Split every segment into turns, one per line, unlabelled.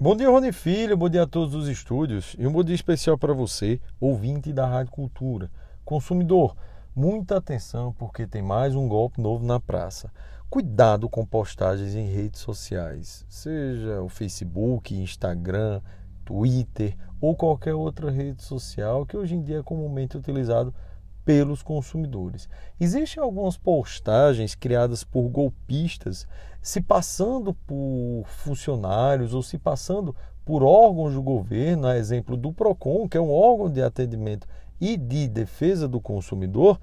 Bom dia, Rony Filho, bom dia a todos os estúdios e um bom dia especial para você, ouvinte da Rádio Cultura. Consumidor, muita atenção porque tem mais um golpe novo na praça. Cuidado com postagens em redes sociais, seja o Facebook, Instagram, Twitter ou qualquer outra rede social que hoje em dia é comumente utilizado pelos consumidores. Existem algumas postagens criadas por golpistas se passando por funcionários ou se passando por órgãos do governo, a exemplo do PROCON, que é um órgão de atendimento e de defesa do consumidor,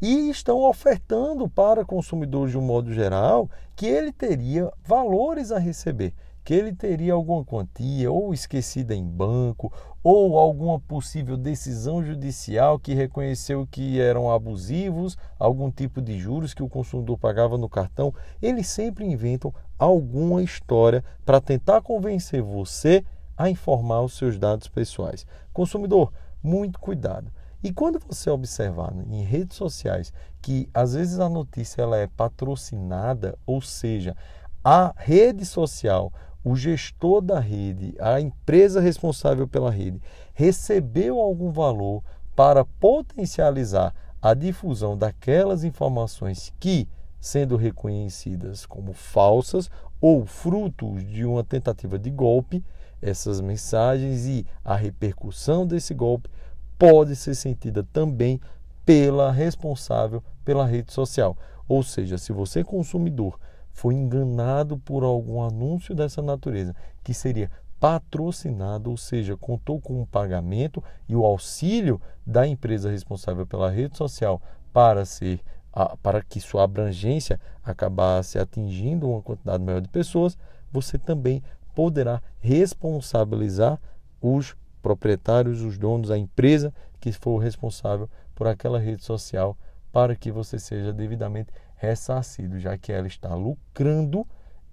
e estão ofertando para consumidores de um modo geral que ele teria valores a receber que ele teria alguma quantia ou esquecida em banco ou alguma possível decisão judicial que reconheceu que eram abusivos, algum tipo de juros que o consumidor pagava no cartão, eles sempre inventam alguma história para tentar convencer você a informar os seus dados pessoais. Consumidor, muito cuidado. E quando você observar em redes sociais que às vezes a notícia ela é patrocinada, ou seja, a rede social o gestor da rede, a empresa responsável pela rede, recebeu algum valor para potencializar a difusão daquelas informações que, sendo reconhecidas como falsas ou frutos de uma tentativa de golpe, essas mensagens e a repercussão desse golpe pode ser sentida também pela responsável pela rede social. Ou seja, se você consumidor foi enganado por algum anúncio dessa natureza, que seria patrocinado, ou seja, contou com um pagamento e o auxílio da empresa responsável pela rede social para ser para que sua abrangência acabasse atingindo uma quantidade maior de pessoas, você também poderá responsabilizar os proprietários, os donos, a empresa que for responsável por aquela rede social para que você seja devidamente ressarcido, já que ela está lucrando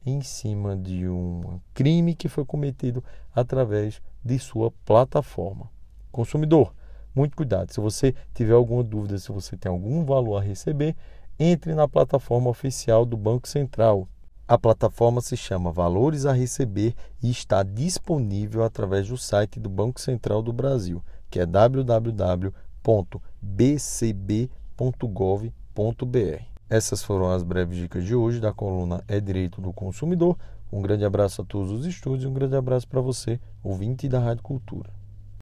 em cima de um crime que foi cometido através de sua plataforma. Consumidor, muito cuidado. Se você tiver alguma dúvida, se você tem algum valor a receber, entre na plataforma oficial do Banco Central. A plataforma se chama Valores a Receber e está disponível através do site do Banco Central do Brasil, que é www.bcb.gov.br. Essas foram as breves dicas de hoje da coluna É Direito do Consumidor. Um grande abraço a todos os estúdios e um grande abraço para você, ouvinte da Rádio Cultura.